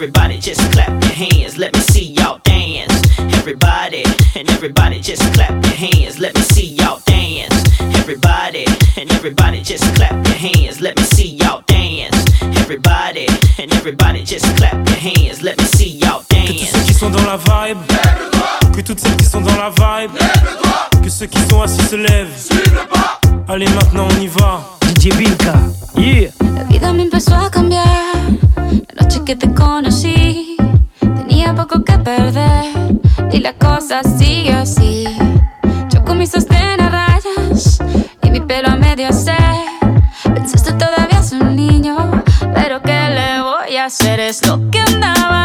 Everybody just clap your hands, let me see y'all dance. Everybody, and everybody just clap your hands, let me see y'all dance. Everybody, and everybody just clap your hands, let me see y'all dance. Everybody, and everybody just clap your hands, let me see y'all dance. Que tous ceux qui sont dans la vibe. Que toutes celles qui sont dans la vibe. Que ceux qui sont assis se lèvent. Allez maintenant on y va. DJ Bilka, yeah. Que te conocí, tenía poco que perder. Y la cosa sigue así. Yo con mi sostén a rayas y mi pelo a medio ser. Pensaste todavía es un niño, pero ¿qué le voy a hacer? Es lo que andaba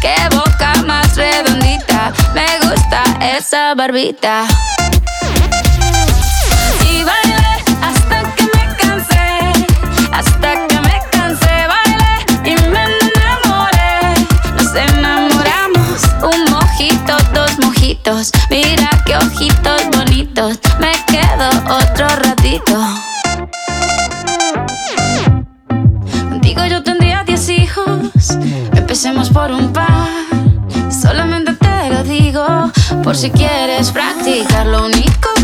qué boca más redondita. Me gusta esa barbita. Y bailé hasta que me cansé, hasta que me cansé, bailé y me enamoré. Nos enamoramos, un mojito, dos mojitos. Mira qué ojitos bonitos, me quedo otro ratito. Empecemos por un par. Solamente te lo digo, por si quieres practicar. Lo único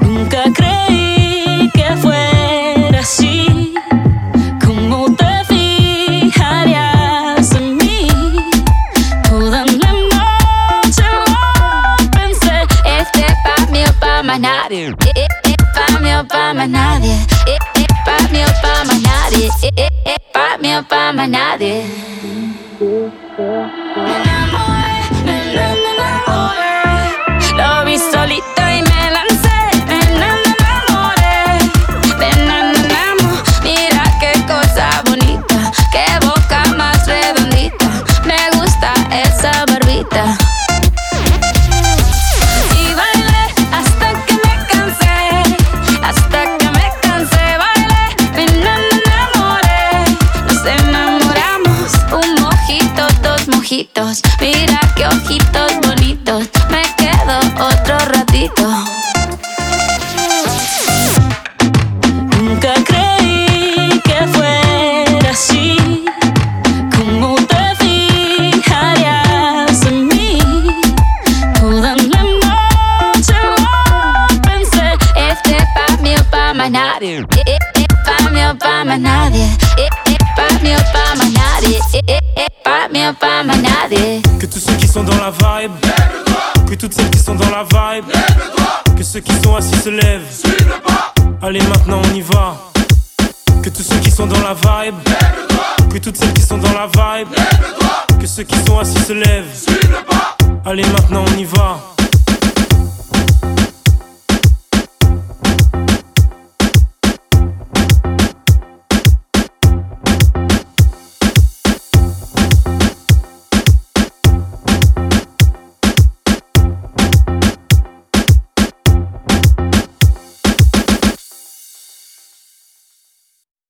Nunca creí que fuera así. ¿Cómo te fijarías en mí? Toda la noche lo pensé. Este pa' mí o pa' más nadie. Eh, eh, eh, pa' mí o pa' más nadie. Eh, pa' mí o pa' más nadie. Eh, pa' mí o pa' más nadie. Me enamoré, oh. Love is solid diamond. Que tous ceux qui sont dans la vibe, que toutes celles qui sont dans la vibe, que ceux qui sont assis se lèvent. Allez, maintenant on y va. Que tous ceux qui sont dans la vibe, que toutes celles qui sont dans la vibe, que ceux qui sont assis se lèvent. Allez, maintenant on y va.